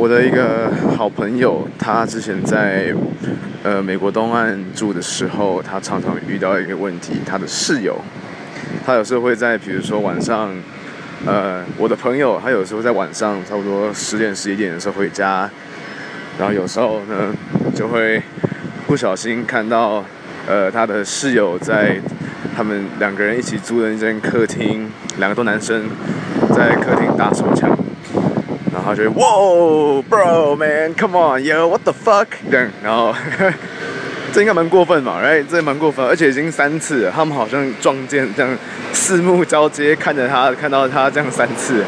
我的一个好朋友，他之前在呃美国东岸住的时候，他常常遇到一个问题，他的室友，他有时候会在比如说晚上，呃，我的朋友，他有时候在晚上差不多十点十一点的时候回家，然后有时候呢就会不小心看到呃他的室友在他们两个人一起租的那间客厅，两个都男生在客厅打手枪。然后就哇，bro man，come on，yo，what the fuck，这样，然后 这应该蛮过分嘛，right？这蛮过分，而且已经三次了，他们好像撞见这样四目交接看着他，看到他这样三次，